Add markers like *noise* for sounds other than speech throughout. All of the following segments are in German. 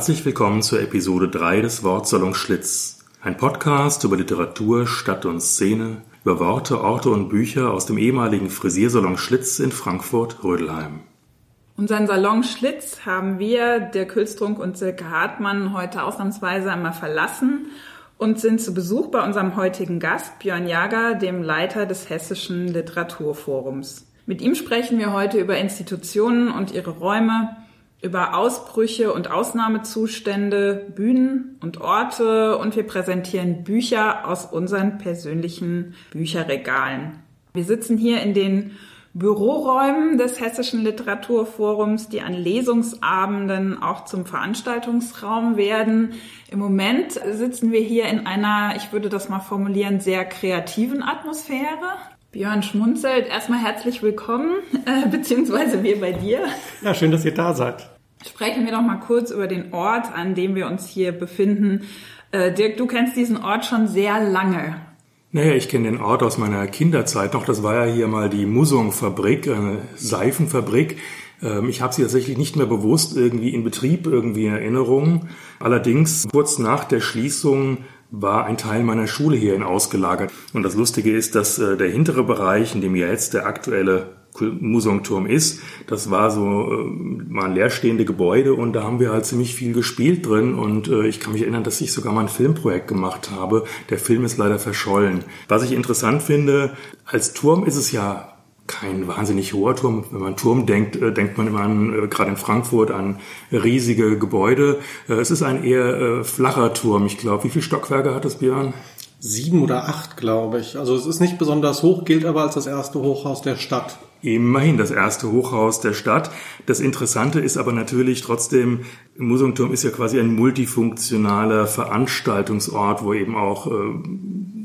Herzlich willkommen zur Episode 3 des Wortsalon Schlitz. Ein Podcast über Literatur, Stadt und Szene, über Worte, Orte und Bücher aus dem ehemaligen Frisiersalon Schlitz in Frankfurt-Rödelheim. Unseren Salon Schlitz haben wir, Dirk Hülstrunk und Silke Hartmann, heute ausnahmsweise einmal verlassen und sind zu Besuch bei unserem heutigen Gast, Björn Jager, dem Leiter des Hessischen Literaturforums. Mit ihm sprechen wir heute über Institutionen und ihre Räume, über Ausbrüche und Ausnahmezustände, Bühnen und Orte und wir präsentieren Bücher aus unseren persönlichen Bücherregalen. Wir sitzen hier in den Büroräumen des Hessischen Literaturforums, die an Lesungsabenden auch zum Veranstaltungsraum werden. Im Moment sitzen wir hier in einer, ich würde das mal formulieren, sehr kreativen Atmosphäre. Björn schmunzelt. Erstmal herzlich willkommen, äh, beziehungsweise wir bei dir. Ja, schön, dass ihr da seid. Sprechen wir doch mal kurz über den Ort, an dem wir uns hier befinden. Äh, Dirk, du kennst diesen Ort schon sehr lange. Naja, ich kenne den Ort aus meiner Kinderzeit noch. Das war ja hier mal die Musung-Fabrik, eine Seifenfabrik. Ähm, ich habe sie tatsächlich nicht mehr bewusst irgendwie in Betrieb, irgendwie in Erinnerung. Allerdings kurz nach der Schließung war ein Teil meiner Schule hierhin ausgelagert. Und das Lustige ist, dass äh, der hintere Bereich, in dem ja jetzt der aktuelle Museumturm ist, das war so äh, mal leerstehende Gebäude und da haben wir halt ziemlich viel gespielt drin und äh, ich kann mich erinnern, dass ich sogar mal ein Filmprojekt gemacht habe. Der Film ist leider verschollen. Was ich interessant finde, als Turm ist es ja kein wahnsinnig hoher Turm. Wenn man Turm denkt, äh, denkt man immer an, äh, gerade in Frankfurt, an riesige Gebäude. Äh, es ist ein eher flacher Turm, ich glaube. Wie viele Stockwerke hat das, Björn? Sieben oder acht, glaube ich. Also es ist nicht besonders hoch, gilt aber als das erste Hochhaus der Stadt. Immerhin das erste Hochhaus der Stadt. Das Interessante ist aber natürlich trotzdem, Museumturm ist ja quasi ein multifunktionaler Veranstaltungsort, wo eben auch äh,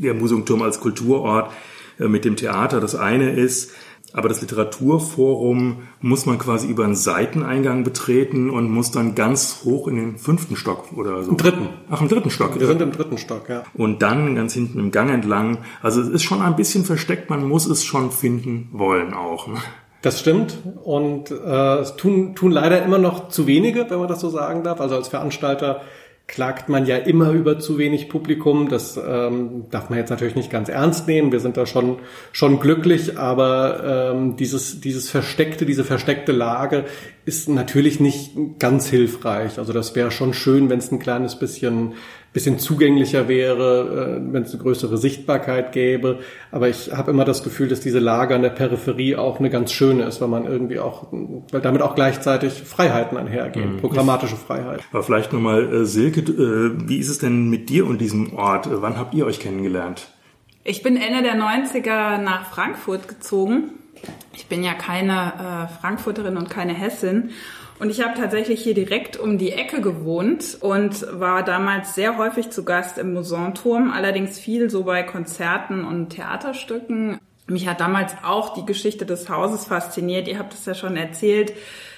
der Museumturm als Kulturort äh, mit dem Theater das eine ist. Aber das Literaturforum muss man quasi über einen Seiteneingang betreten und muss dann ganz hoch in den fünften Stock oder so. Im dritten. Ach, im dritten Stock. Wir sind im dritten Stock, ja. Und dann ganz hinten im Gang entlang. Also es ist schon ein bisschen versteckt, man muss es schon finden wollen auch. Ne? Das stimmt. Und äh, es tun, tun leider immer noch zu wenige, wenn man das so sagen darf. Also als Veranstalter klagt man ja immer über zu wenig Publikum. Das ähm, darf man jetzt natürlich nicht ganz ernst nehmen. Wir sind da schon schon glücklich, aber ähm, dieses dieses versteckte, diese versteckte Lage ist natürlich nicht ganz hilfreich. Also das wäre schon schön, wenn es ein kleines bisschen bisschen zugänglicher wäre, äh, wenn es eine größere Sichtbarkeit gäbe. Aber ich habe immer das Gefühl, dass diese Lage an der Peripherie auch eine ganz schöne ist, weil man irgendwie auch, weil damit auch gleichzeitig Freiheiten einhergehen, mhm. programmatische Freiheit. Aber vielleicht nochmal, äh, Silke, äh, wie ist es denn mit dir und diesem Ort? Wann habt ihr euch kennengelernt? Ich bin Ende der 90er nach Frankfurt gezogen. Ich bin ja keine äh, Frankfurterin und keine Hessin. Und ich habe tatsächlich hier direkt um die Ecke gewohnt und war damals sehr häufig zu Gast im Musanturm, allerdings viel so bei Konzerten und Theaterstücken. Mich hat damals auch die Geschichte des Hauses fasziniert. Ihr habt es ja schon erzählt.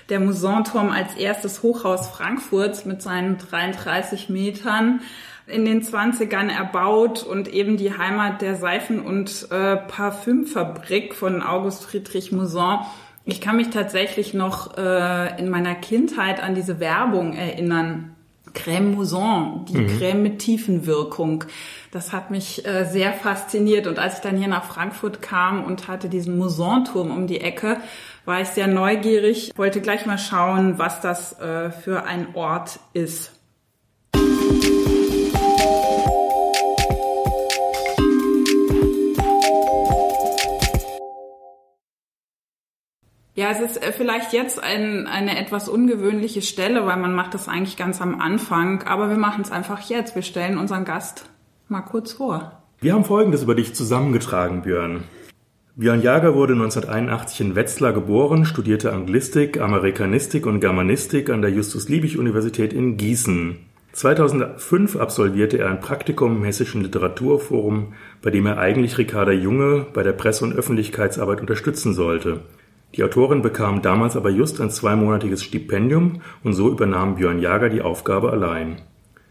Der Musanturm als erstes Hochhaus Frankfurts mit seinen 33 Metern in den 20ern erbaut und eben die Heimat der Seifen- und äh, Parfümfabrik von August Friedrich Mousson ich kann mich tatsächlich noch äh, in meiner Kindheit an diese Werbung erinnern. Crème Mousson, die mhm. Crème mit Tiefenwirkung. Das hat mich äh, sehr fasziniert. Und als ich dann hier nach Frankfurt kam und hatte diesen Mousson-Turm um die Ecke, war ich sehr neugierig, wollte gleich mal schauen, was das äh, für ein Ort ist. Ja, es ist äh, vielleicht jetzt ein, eine etwas ungewöhnliche Stelle, weil man macht das eigentlich ganz am Anfang, aber wir machen es einfach jetzt. Wir stellen unseren Gast mal kurz vor. Wir haben Folgendes über dich zusammengetragen, Björn. Björn Jager wurde 1981 in Wetzlar geboren, studierte Anglistik, Amerikanistik und Germanistik an der Justus-Liebig-Universität in Gießen. 2005 absolvierte er ein Praktikum im Hessischen Literaturforum, bei dem er eigentlich Ricarda Junge bei der Presse- und Öffentlichkeitsarbeit unterstützen sollte. Die Autorin bekam damals aber just ein zweimonatiges Stipendium und so übernahm Björn Jager die Aufgabe allein.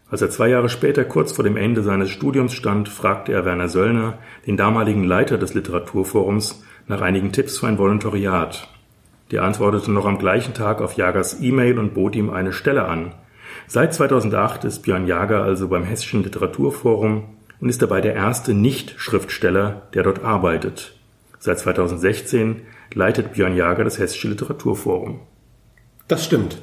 Als er zwei Jahre später kurz vor dem Ende seines Studiums stand, fragte er Werner Söllner, den damaligen Leiter des Literaturforums, nach einigen Tipps für ein Volontariat. Der antwortete noch am gleichen Tag auf Jagers E-Mail und bot ihm eine Stelle an. Seit 2008 ist Björn Jager also beim Hessischen Literaturforum und ist dabei der erste Nicht-Schriftsteller, der dort arbeitet. Seit 2016 leitet Björn Jager das Hessische Literaturforum. Das stimmt.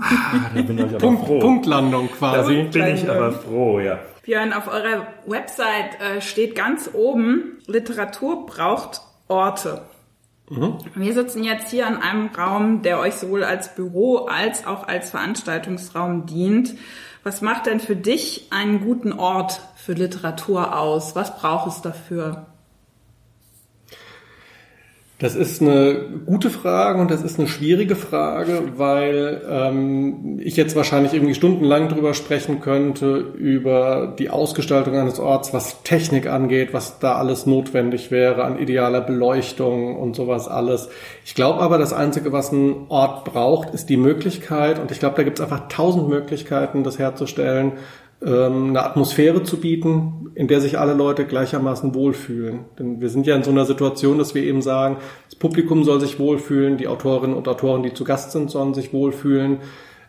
Ah, da bin ich aber Punkt, froh. Punktlandung quasi. Da bin ich aber froh, ja. Björn, auf eurer Website äh, steht ganz oben, Literatur braucht Orte. Wir sitzen jetzt hier an einem Raum, der euch sowohl als Büro als auch als Veranstaltungsraum dient. Was macht denn für dich einen guten Ort für Literatur aus? Was braucht es dafür? Das ist eine gute Frage und das ist eine schwierige Frage, weil ähm, ich jetzt wahrscheinlich irgendwie stundenlang drüber sprechen könnte, über die Ausgestaltung eines Orts, was Technik angeht, was da alles notwendig wäre an idealer Beleuchtung und sowas alles. Ich glaube aber, das Einzige, was ein Ort braucht, ist die Möglichkeit, und ich glaube, da gibt es einfach tausend Möglichkeiten, das herzustellen, eine Atmosphäre zu bieten, in der sich alle Leute gleichermaßen wohlfühlen. Denn wir sind ja in so einer Situation, dass wir eben sagen, das Publikum soll sich wohlfühlen, die Autorinnen und Autoren, die zu Gast sind, sollen sich wohlfühlen.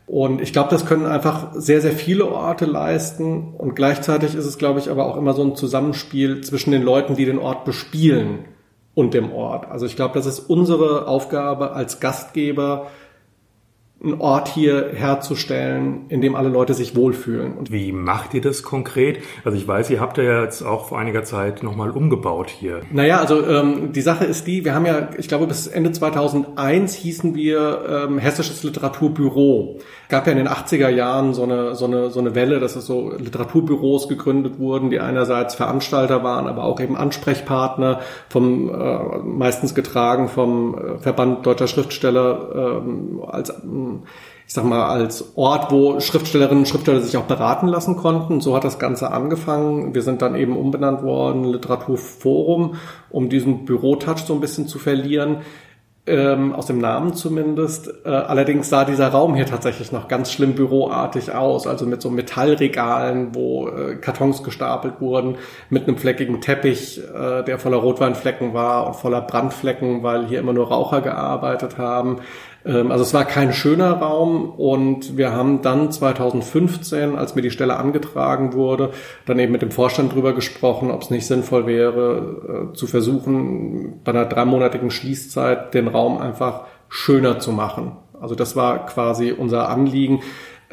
Und ich glaube, das können einfach sehr, sehr viele Orte leisten. Und gleichzeitig ist es, glaube ich, aber auch immer so ein Zusammenspiel zwischen den Leuten, die den Ort bespielen und dem Ort. Also ich glaube, das ist unsere Aufgabe als Gastgeber, einen Ort hier herzustellen, in dem alle Leute sich wohlfühlen. Und wie macht ihr das konkret? Also ich weiß, ihr habt ja jetzt auch vor einiger Zeit nochmal umgebaut hier. Naja, also ähm, die Sache ist die, wir haben ja, ich glaube bis Ende 2001 hießen wir ähm, Hessisches Literaturbüro. Es gab ja in den 80er Jahren so eine, so eine, so eine Welle, dass es so Literaturbüros gegründet wurden, die einerseits Veranstalter waren, aber auch eben Ansprechpartner, vom äh, meistens getragen vom äh, Verband Deutscher Schriftsteller ähm, als ich sag mal, als Ort, wo Schriftstellerinnen und Schriftsteller sich auch beraten lassen konnten. So hat das Ganze angefangen. Wir sind dann eben umbenannt worden, Literaturforum, um diesen Bürotouch so ein bisschen zu verlieren. Ähm, aus dem Namen zumindest. Äh, allerdings sah dieser Raum hier tatsächlich noch ganz schlimm büroartig aus, also mit so Metallregalen, wo äh, Kartons gestapelt wurden, mit einem fleckigen Teppich, äh, der voller Rotweinflecken war und voller Brandflecken, weil hier immer nur Raucher gearbeitet haben. Ähm, also es war kein schöner Raum und wir haben dann 2015, als mir die Stelle angetragen wurde, dann eben mit dem Vorstand drüber gesprochen, ob es nicht sinnvoll wäre, äh, zu versuchen, bei einer dreimonatigen Schließzeit den Raum einfach schöner zu machen. Also das war quasi unser Anliegen.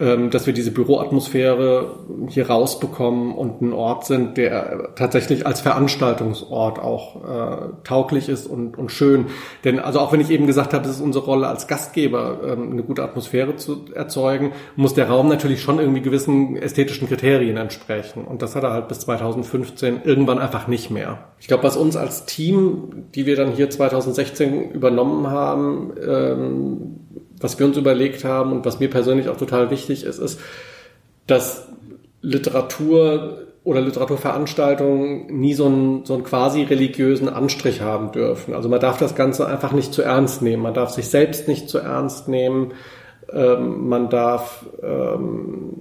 Ähm, dass wir diese Büroatmosphäre hier rausbekommen und ein Ort sind, der tatsächlich als Veranstaltungsort auch äh, tauglich ist und, und schön. Denn also auch wenn ich eben gesagt habe, es ist unsere Rolle als Gastgeber, ähm, eine gute Atmosphäre zu erzeugen, muss der Raum natürlich schon irgendwie gewissen ästhetischen Kriterien entsprechen. Und das hat er halt bis 2015 irgendwann einfach nicht mehr. Ich glaube, was uns als Team, die wir dann hier 2016 übernommen haben, ähm, was wir uns überlegt haben und was mir persönlich auch total wichtig ist, ist, dass Literatur oder Literaturveranstaltungen nie so einen, so einen quasi religiösen Anstrich haben dürfen. Also man darf das Ganze einfach nicht zu ernst nehmen. Man darf sich selbst nicht zu ernst nehmen. Ähm, man darf, ähm,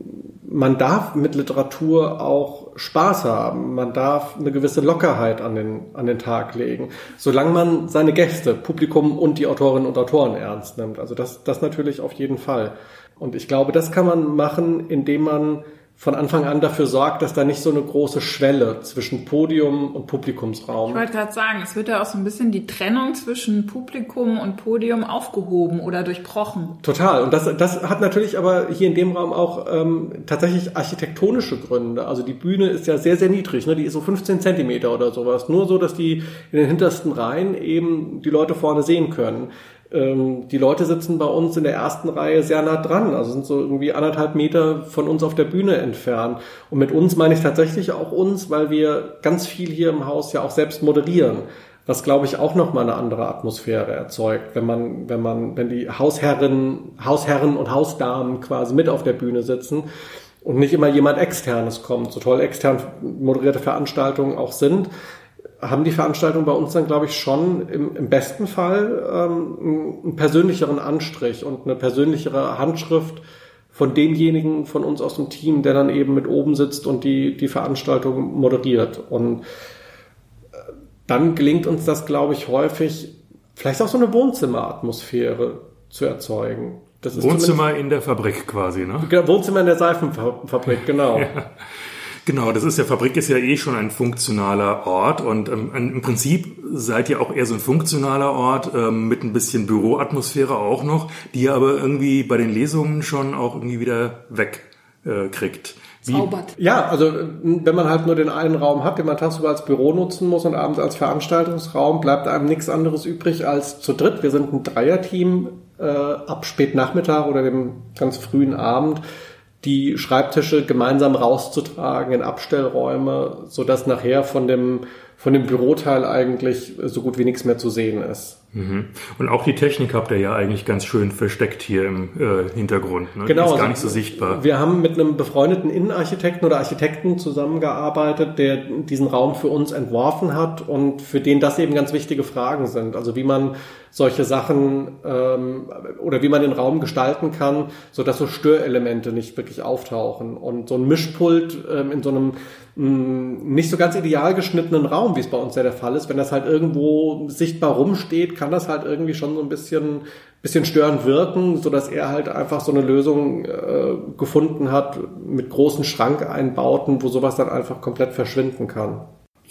man darf mit Literatur auch Spaß haben. Man darf eine gewisse Lockerheit an den, an den Tag legen. Solange man seine Gäste, Publikum und die Autorinnen und Autoren ernst nimmt. Also das, das natürlich auf jeden Fall. Und ich glaube, das kann man machen, indem man von Anfang an dafür sorgt, dass da nicht so eine große Schwelle zwischen Podium und Publikumsraum. Ich wollte gerade sagen, es wird ja auch so ein bisschen die Trennung zwischen Publikum und Podium aufgehoben oder durchbrochen. Total. Und das, das hat natürlich aber hier in dem Raum auch ähm, tatsächlich architektonische Gründe. Also die Bühne ist ja sehr, sehr niedrig. Ne? Die ist so 15 Zentimeter oder sowas. Nur so, dass die in den hintersten Reihen eben die Leute vorne sehen können ähm, die Leute sitzen bei uns in der ersten Reihe sehr nah dran, also sind so irgendwie anderthalb Meter von uns auf der Bühne entfernt. Und mit uns meine ich tatsächlich auch uns, weil wir ganz viel hier im Haus ja auch selbst moderieren. was glaube ich auch noch mal eine andere Atmosphäre erzeugt, wenn man, wenn man, wenn die Hausherren, Hausherren und Hausdamen quasi mit auf der Bühne sitzen und nicht immer jemand externes kommt, so toll extern moderierte Veranstaltungen auch sind, haben die Veranstaltungen bei uns dann, glaube ich, schon im, im besten Fall ähm, einen persönlicheren Anstrich und eine persönlichere Handschrift von demjenigen von uns aus dem Team, der dann eben mit oben sitzt und die, die Veranstaltung moderiert. Und äh, dann gelingt uns das, glaube ich, häufig, vielleicht auch so eine Wohnzimmeratmosphäre zu erzeugen. Wohnzimmer in der Fabrik quasi, ne? Wohnzimmer in der Seifenfabrik, genau. *laughs* ja. Genau, das ist ja, Fabrik ist ja eh schon ein funktionaler Ort und ähm, im Prinzip seid ihr auch eher so ein funktionaler Ort ähm, mit ein bisschen Büroatmosphäre auch noch, die ihr aber irgendwie bei den Lesungen schon auch irgendwie wieder wegkriegt. Äh, Zaubert. Ja, also wenn man halt nur den einen Raum hat, den man tagsüber als Büro nutzen muss und abends als Veranstaltungsraum, bleibt einem nichts anderes übrig als zu dritt. Wir sind ein Dreierteam äh, ab Spätnachmittag oder dem ganz frühen Abend die Schreibtische gemeinsam rauszutragen in Abstellräume, so dass nachher von dem von dem Büroteil eigentlich so gut wie nichts mehr zu sehen ist. Mhm. Und auch die Technik habt ihr ja eigentlich ganz schön versteckt hier im äh, Hintergrund. Ne? Genau. Die ist gar nicht so sichtbar. Wir haben mit einem befreundeten Innenarchitekten oder Architekten zusammengearbeitet, der diesen Raum für uns entworfen hat und für den das eben ganz wichtige Fragen sind. Also wie man solche Sachen ähm, oder wie man den Raum gestalten kann, so dass so Störelemente nicht wirklich auftauchen. Und so ein Mischpult ähm, in so einem mh, mm, nicht so ganz ideal geschnittenen Raum, wie es bei uns ja der Fall ist, wenn das halt irgendwo sichtbar rumsteht, kann das halt irgendwie schon so ein bisschen bisschen störend wirken, so dass er halt einfach so eine Lösung äh, gefunden hat mit großen Schrankeinbauten, wo sowas dann einfach komplett verschwinden kann.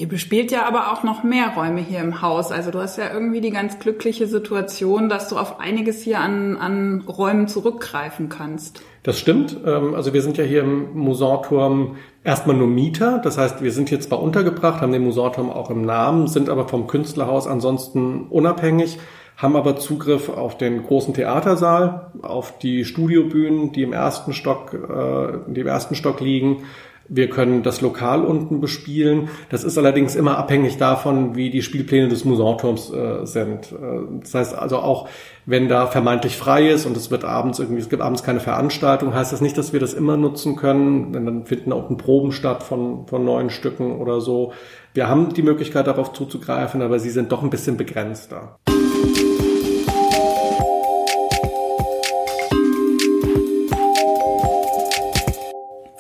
Ihr bespielt ja aber auch noch mehr Räume hier im Haus. Also du hast ja irgendwie die ganz glückliche Situation, dass du auf einiges hier an, an Räumen zurückgreifen kannst. Das stimmt. Ähm, also wir sind ja hier im Musanturm erstmal nur Mieter. Das heißt, wir sind hier zwar untergebracht, haben den Musanturm auch im Namen, sind aber vom Künstlerhaus ansonsten unabhängig, haben aber Zugriff auf den großen Theatersaal, auf die Studiobühnen, die im ersten Stock, äh, die im ersten Stock liegen wir können das Lokal unten bespielen. Das ist allerdings immer abhängig davon, wie die Spielpläne des Musanturms äh, sind. Äh, das heißt also auch, wenn da vermeintlich frei ist und es wird abends irgendwie, es gibt abends keine Veranstaltung, heißt das nicht, dass wir das immer nutzen können. Denn dann finden auch Proben statt von, von neuen Stücken oder so. Wir haben die Möglichkeit darauf zuzugreifen, aber sie sind doch ein bisschen begrenzter.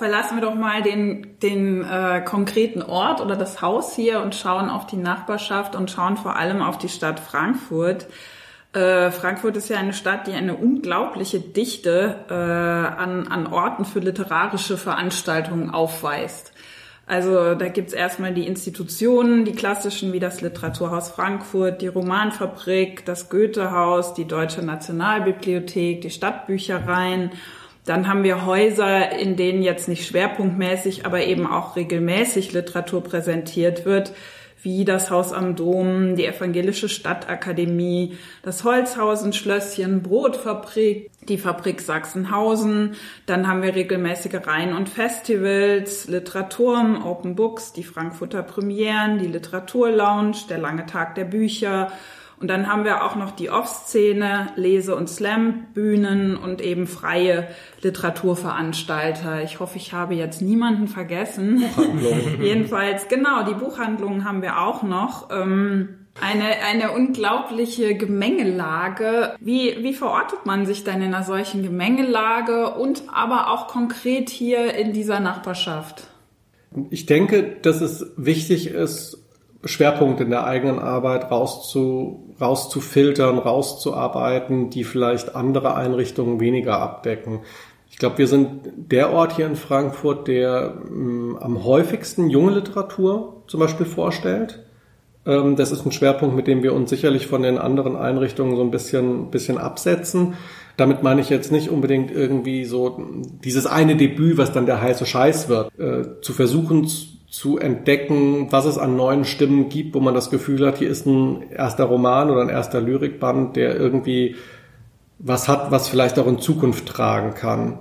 Verlassen wir doch mal den, den äh, konkreten Ort oder das Haus hier und schauen auf die Nachbarschaft und schauen vor allem auf die Stadt Frankfurt. Äh, Frankfurt ist ja eine Stadt, die eine unglaubliche Dichte äh, an, an Orten für literarische Veranstaltungen aufweist. Also da gibt's erstmal die Institutionen, die klassischen wie das Literaturhaus Frankfurt, die Romanfabrik, das Goethehaus, die Deutsche Nationalbibliothek, die Stadtbüchereien dann haben wir Häuser, in denen jetzt nicht schwerpunktmäßig, aber eben auch regelmäßig Literatur präsentiert wird, wie das Haus am Dom, die Evangelische Stadtakademie, das Holzhausen-Schlösschen, Brotfabrik, die Fabrik Sachsenhausen. Dann haben wir regelmäßige Reihen und Festivals, Literaturm, Open Books, die Frankfurter Premieren, die Literaturlounge, der lange Tag der Bücher und dann haben wir auch noch die Off-Szene, Lese- und Slam-Bühnen und eben freie Literaturveranstalter. Ich hoffe, ich habe jetzt niemanden vergessen. *laughs* Jedenfalls, genau, die Buchhandlungen haben wir auch noch. Ähm, eine, eine unglaubliche Gemengelage. Wie, wie verortet man sich denn in einer solchen Gemengelage und aber auch konkret hier in dieser Nachbarschaft? Ich denke, dass es wichtig ist, Schwerpunkte in der eigenen Arbeit rauszu, rauszufiltern, rauszuarbeiten, die vielleicht andere Einrichtungen weniger abdecken. Ich glaube, wir sind der Ort hier in Frankfurt, der ähm, am häufigsten junge Literatur zum Beispiel vorstellt. Ähm, das ist ein Schwerpunkt, mit dem wir uns sicherlich von den anderen Einrichtungen so ein bisschen, bisschen absetzen. Damit meine ich jetzt nicht unbedingt irgendwie so dieses eine Debüt, was dann der heiße Scheiß wird, äh, zu versuchen zu entdecken, was es an neuen Stimmen gibt, wo man das Gefühl hat, hier ist ein erster Roman oder ein erster Lyrikband, der irgendwie was hat, was vielleicht auch in Zukunft tragen kann.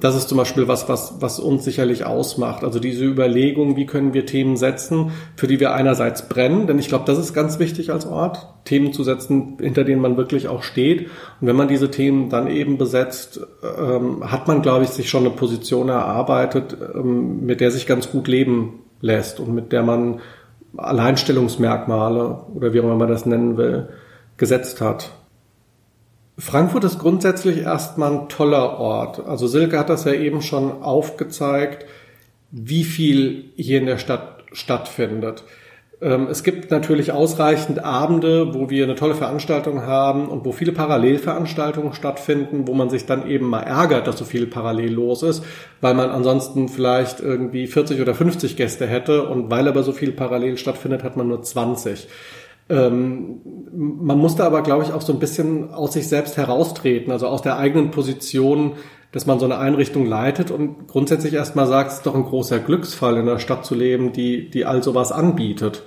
Das ist zum Beispiel was, was, was uns sicherlich ausmacht. Also diese Überlegung, wie können wir Themen setzen, für die wir einerseits brennen, denn ich glaube, das ist ganz wichtig als Ort, Themen zu setzen, hinter denen man wirklich auch steht. Und wenn man diese Themen dann eben besetzt, ähm, hat man, glaube ich, sich schon eine Position erarbeitet, ähm, mit der sich ganz gut leben lässt und mit der man Alleinstellungsmerkmale oder wie auch immer man das nennen will, gesetzt hat. Frankfurt ist grundsätzlich erstmal ein toller Ort. Also Silke hat das ja eben schon aufgezeigt, wie viel hier in der Stadt stattfindet. Ähm, es gibt natürlich ausreichend Abende, wo wir eine tolle Veranstaltung haben und wo viele Parallelveranstaltungen stattfinden, wo man sich dann eben mal ärgert, dass so viel parallel los ist, weil man ansonsten vielleicht irgendwie 40 oder 50 Gäste hätte und weil aber so viel parallel stattfindet, hat man nur 20. Ähm, man muss da aber, glaube ich, auch so ein bisschen aus sich selbst heraustreten, also aus der eigenen Position, dass man so eine Einrichtung leitet und grundsätzlich erstmal sagt, es ist doch ein großer Glücksfall, in einer Stadt zu leben, die, die all sowas anbietet.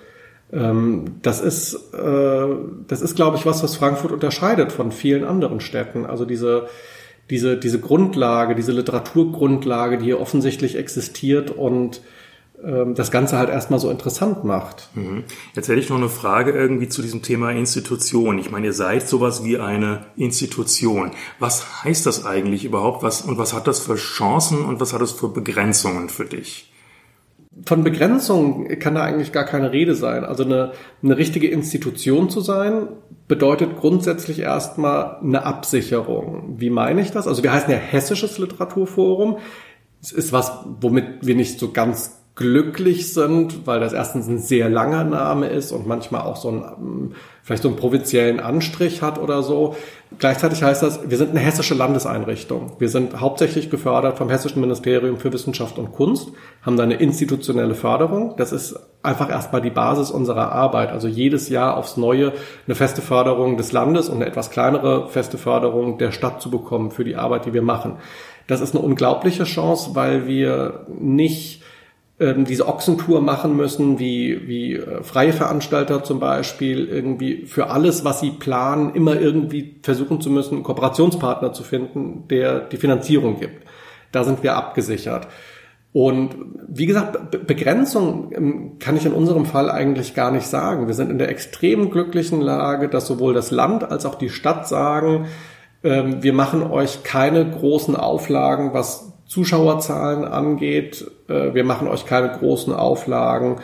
Ähm, das ist, äh, das ist, glaube ich, was, was Frankfurt unterscheidet von vielen anderen Städten. Also diese, diese, diese Grundlage, diese Literaturgrundlage, die hier offensichtlich existiert und ähm, das Ganze halt erstmal so interessant macht. Mhm. Jetzt hätte ich noch eine Frage irgendwie zu diesem Thema Institution. Ich meine, ihr seid sowas wie eine Institution. Was heißt das eigentlich überhaupt? Was, und was hat das für Chancen und was hat das für Begrenzungen für dich? Von Begrenzungen kann da eigentlich gar keine Rede sein. Also eine, eine richtige Institution zu sein, bedeutet grundsätzlich erstmal eine Absicherung. Wie meine ich das? Also wir heißen ja Hessisches Literaturforum. Es ist was, womit wir nicht so ganz glücklich sind, weil das erstens ein sehr langer Name ist und manchmal auch so einen, vielleicht so einen provinziellen Anstrich hat oder so. Gleichzeitig heißt das, wir sind eine hessische Landeseinrichtung. Wir sind hauptsächlich gefördert vom Hessischen Ministerium für Wissenschaft und Kunst, haben da eine institutionelle Förderung. Das ist einfach erstmal die Basis unserer Arbeit. Also jedes Jahr aufs Neue eine feste Förderung des Landes und eine etwas kleinere feste Förderung der Stadt zu bekommen für die Arbeit, die wir machen. Das ist eine unglaubliche Chance, weil wir nicht ähm, diese Ochsentour machen müssen, wie, wie äh, freie Veranstalter zum Beispiel, irgendwie für alles, was sie planen, immer irgendwie versuchen zu müssen, einen Kooperationspartner zu finden, der die Finanzierung gibt. Da sind wir abgesichert. Und wie gesagt, Begrenzung ähm, kann ich in unserem Fall eigentlich gar nicht sagen. Wir sind in der extrem glücklichen Lage, dass sowohl das Land als auch die Stadt sagen, ähm, wir machen euch keine großen Auflagen, was Zuschauerzahlen angeht. Äh, wir machen euch keine großen Auflagen,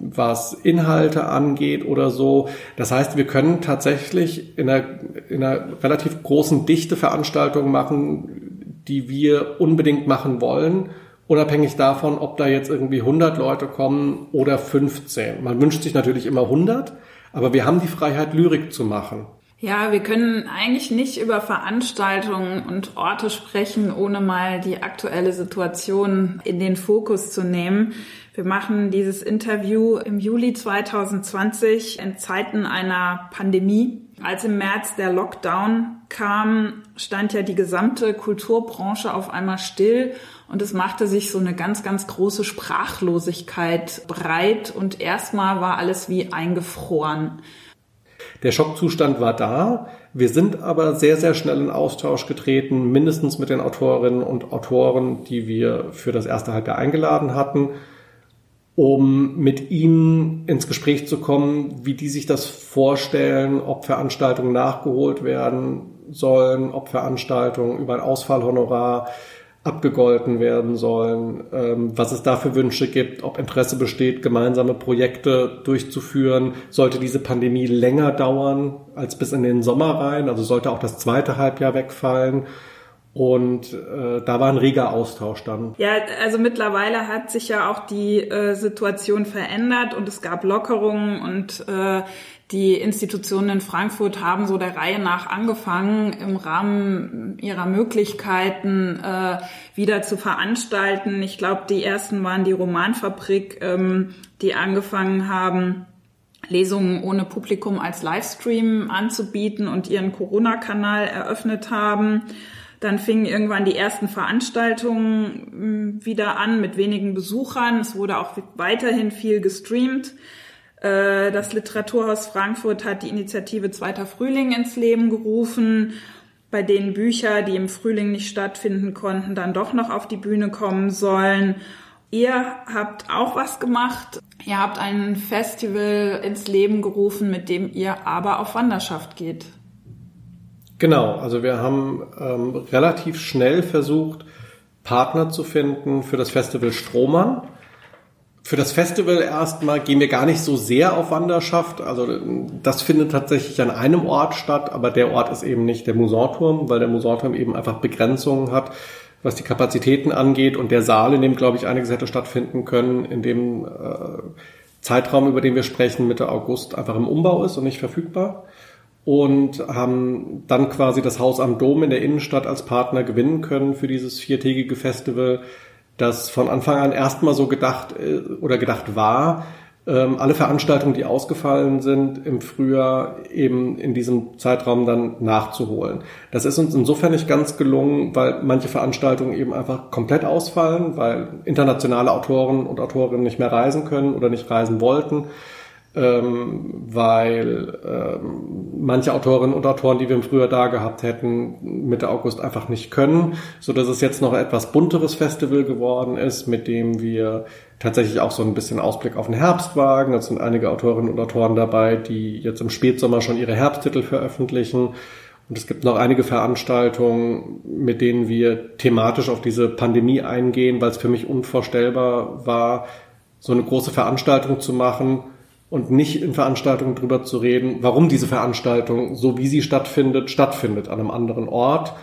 was Inhalte angeht oder so. Das heißt, wir können tatsächlich in einer, in einer relativ großen Dichte Veranstaltungen machen, die wir unbedingt machen wollen unabhängig davon, ob da jetzt irgendwie 100 Leute kommen oder 15. Man wünscht sich natürlich immer 100, aber wir haben die Freiheit, Lyrik zu machen. Ja, wir können eigentlich nicht über Veranstaltungen und Orte sprechen, ohne mal die aktuelle Situation in den Fokus zu nehmen. Wir machen dieses Interview im Juli 2020 in Zeiten einer Pandemie. Als im März der Lockdown kam, stand ja die gesamte Kulturbranche auf einmal still und es machte sich so eine ganz, ganz große Sprachlosigkeit breit und erstmal war alles wie eingefroren. Der Schockzustand war da. Wir sind aber sehr, sehr schnell in Austausch getreten, mindestens mit den Autorinnen und Autoren, die wir für das erste Halbjahr eingeladen hatten, um mit ihnen ins Gespräch zu kommen, wie die sich das vorstellen, ob Veranstaltungen nachgeholt werden sollen, ob Veranstaltungen über ein Ausfallhonorar abgegolten werden sollen, ähm, was es da für Wünsche gibt, ob Interesse besteht, gemeinsame Projekte durchzuführen. Sollte diese Pandemie länger dauern als bis in den Sommer rein, also sollte auch das zweite Halbjahr wegfallen. Und äh, da war ein reger Austausch dann. Ja, also mittlerweile hat sich ja auch die äh, Situation verändert und es gab Lockerungen und äh, die Institutionen in Frankfurt haben so der Reihe nach angefangen, im Rahmen ihrer Möglichkeiten äh, wieder zu veranstalten. Ich glaube, die ersten waren die Romanfabrik, ähm, die angefangen haben, Lesungen ohne Publikum als Livestream anzubieten und ihren Corona-Kanal eröffnet haben. Dann fingen irgendwann die ersten Veranstaltungen wieder an mit wenigen Besuchern. Es wurde auch weiterhin viel gestreamt. Äh, das Literaturhaus Frankfurt hat die Initiative Zweiter Frühling ins Leben gerufen. bei denen Bücher, die im Frühling nicht stattfinden konnten, dann doch noch auf die Bühne kommen sollen. Ihr habt auch was gemacht. Ihr habt ein Festival ins Leben gerufen, mit dem ihr aber auf Wanderschaft geht. Genau, also wir haben ähm, relativ schnell versucht, Partner zu finden für das Festival Strohmann. Für das Festival erstmal gehen wir gar nicht so sehr auf Wanderschaft. Also das findet tatsächlich an einem Ort statt, aber der Ort ist eben nicht der Musanturm, weil der Musanturm eben einfach Begrenzungen hat, was die Kapazitäten angeht. Und der Saal, in dem, glaube ich, einiges hätte stattfinden können, in dem äh, Zeitraum, über den wir sprechen, Mitte August einfach im Umbau ist und nicht verfügbar. Und haben dann quasi das Haus am Dom in der Innenstadt als Partner gewinnen können für dieses viertägige Festival, das von Anfang an erstmal so gedacht äh, oder gedacht war, ähm, alle Veranstaltungen, die ausgefallen sind im Frühjahr, eben in diesem Zeitraum dann nachzuholen. Das ist uns insofern nicht ganz gelungen, weil manche Veranstaltungen eben einfach komplett ausfallen, weil internationale Autoren und Autorinnen nicht mehr reisen können oder nicht reisen wollten ähm, weil ähm, manche Autorinnen und Autoren, die wir im Frühjahr da gehabt hätten, Mitte August einfach nicht können, so dass es jetzt noch etwas bunteres Festival geworden ist, mit dem wir tatsächlich auch so ein bisschen Ausblick auf den Herbst wagen. Es sind einige Autorinnen und Autoren dabei, die jetzt im Spätsommer schon ihre Herbsttitel veröffentlichen. Und es gibt noch einige Veranstaltungen, mit denen wir thematisch auf diese Pandemie eingehen, weil es für mich unvorstellbar war, so eine große Veranstaltung zu machen, und nicht in Veranstaltungen drüber zu reden, warum diese Veranstaltung, so wie sie stattfindet, stattfindet an einem anderen Ort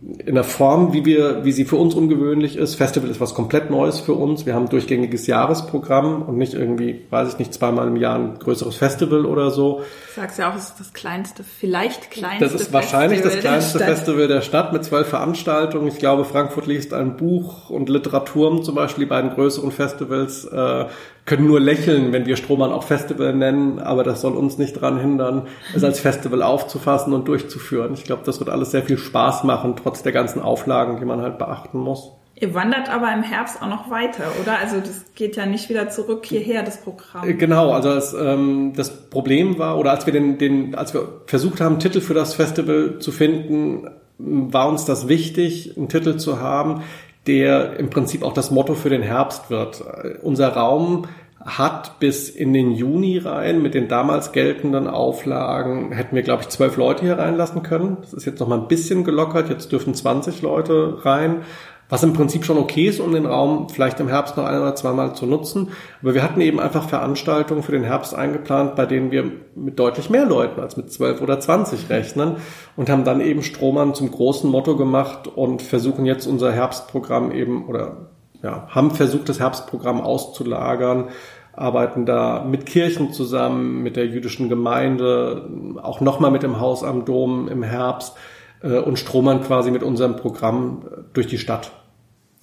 in der Form, wie wir, wie sie für uns ungewöhnlich ist. Festival ist was komplett Neues für uns. Wir haben ein durchgängiges Jahresprogramm und nicht irgendwie, weiß ich nicht, zweimal im Jahr ein größeres Festival oder so. Du sagst ja auch, es ist das kleinste, vielleicht kleinste. Das ist wahrscheinlich Festival das kleinste der Festival der Stadt mit zwölf Veranstaltungen. Ich glaube, Frankfurt liest ein Buch und Literatur zum Beispiel, die beiden größeren Festivals, äh, können nur lächeln, wenn wir Strohmann auch Festival nennen, aber das soll uns nicht daran hindern, es als *laughs* Festival aufzufassen und durchzuführen. Ich glaube, das wird alles sehr viel Spaß machen, trotz der ganzen Auflagen, die man halt beachten muss. Ihr wandert aber im Herbst auch noch weiter, oder? Also das geht ja nicht wieder zurück hierher, das Programm. Äh, genau, also das, ähm, das Problem war, oder als wir den, den, als wir versucht haben, Titel für das Festival zu finden, war uns das wichtig, einen Titel zu haben, der im Prinzip auch das Motto für den Herbst wird. Unser Raum hat bis in den Juni rein mit den damals geltenden Auflagen, hätten wir, glaube ich, zwölf Leute hier reinlassen können. Das ist jetzt noch mal ein bisschen gelockert. Jetzt dürfen 20 Leute rein. Was im Prinzip schon okay ist, um den Raum vielleicht im Herbst noch ein oder zweimal zu nutzen. Aber wir hatten eben einfach Veranstaltungen für den Herbst eingeplant, bei denen wir mit deutlich mehr Leuten als mit zwölf oder zwanzig rechnen und haben dann eben Strohmann zum großen Motto gemacht und versuchen jetzt unser Herbstprogramm eben oder ja, haben versucht, das Herbstprogramm auszulagern, arbeiten da mit Kirchen zusammen, mit der jüdischen Gemeinde, auch nochmal mit dem Haus am Dom im Herbst äh, und stromern quasi mit unserem Programm durch die Stadt.